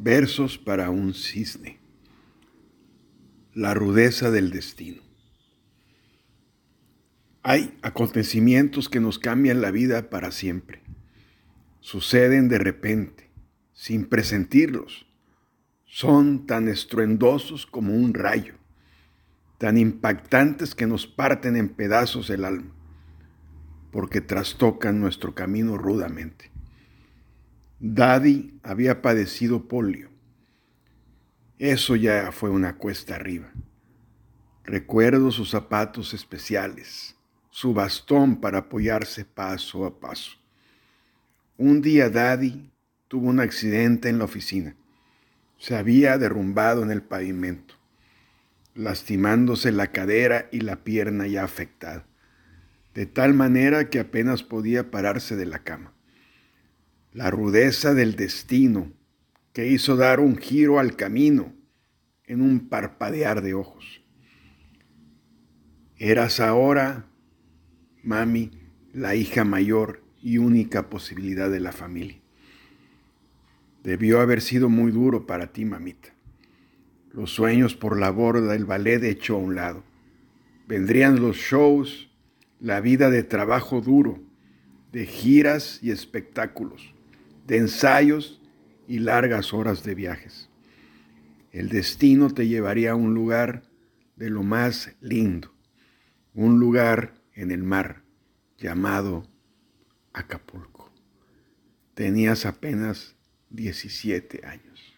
Versos para un cisne. La rudeza del destino. Hay acontecimientos que nos cambian la vida para siempre. Suceden de repente, sin presentirlos. Son tan estruendosos como un rayo, tan impactantes que nos parten en pedazos el alma, porque trastocan nuestro camino rudamente. Daddy había padecido polio. Eso ya fue una cuesta arriba. Recuerdo sus zapatos especiales, su bastón para apoyarse paso a paso. Un día Daddy tuvo un accidente en la oficina. Se había derrumbado en el pavimento, lastimándose la cadera y la pierna ya afectada, de tal manera que apenas podía pararse de la cama la rudeza del destino que hizo dar un giro al camino en un parpadear de ojos. Eras ahora, mami, la hija mayor y única posibilidad de la familia. Debió haber sido muy duro para ti, mamita. Los sueños por la borda, el ballet hecho a un lado. Vendrían los shows, la vida de trabajo duro, de giras y espectáculos de ensayos y largas horas de viajes. El destino te llevaría a un lugar de lo más lindo, un lugar en el mar llamado Acapulco. Tenías apenas 17 años.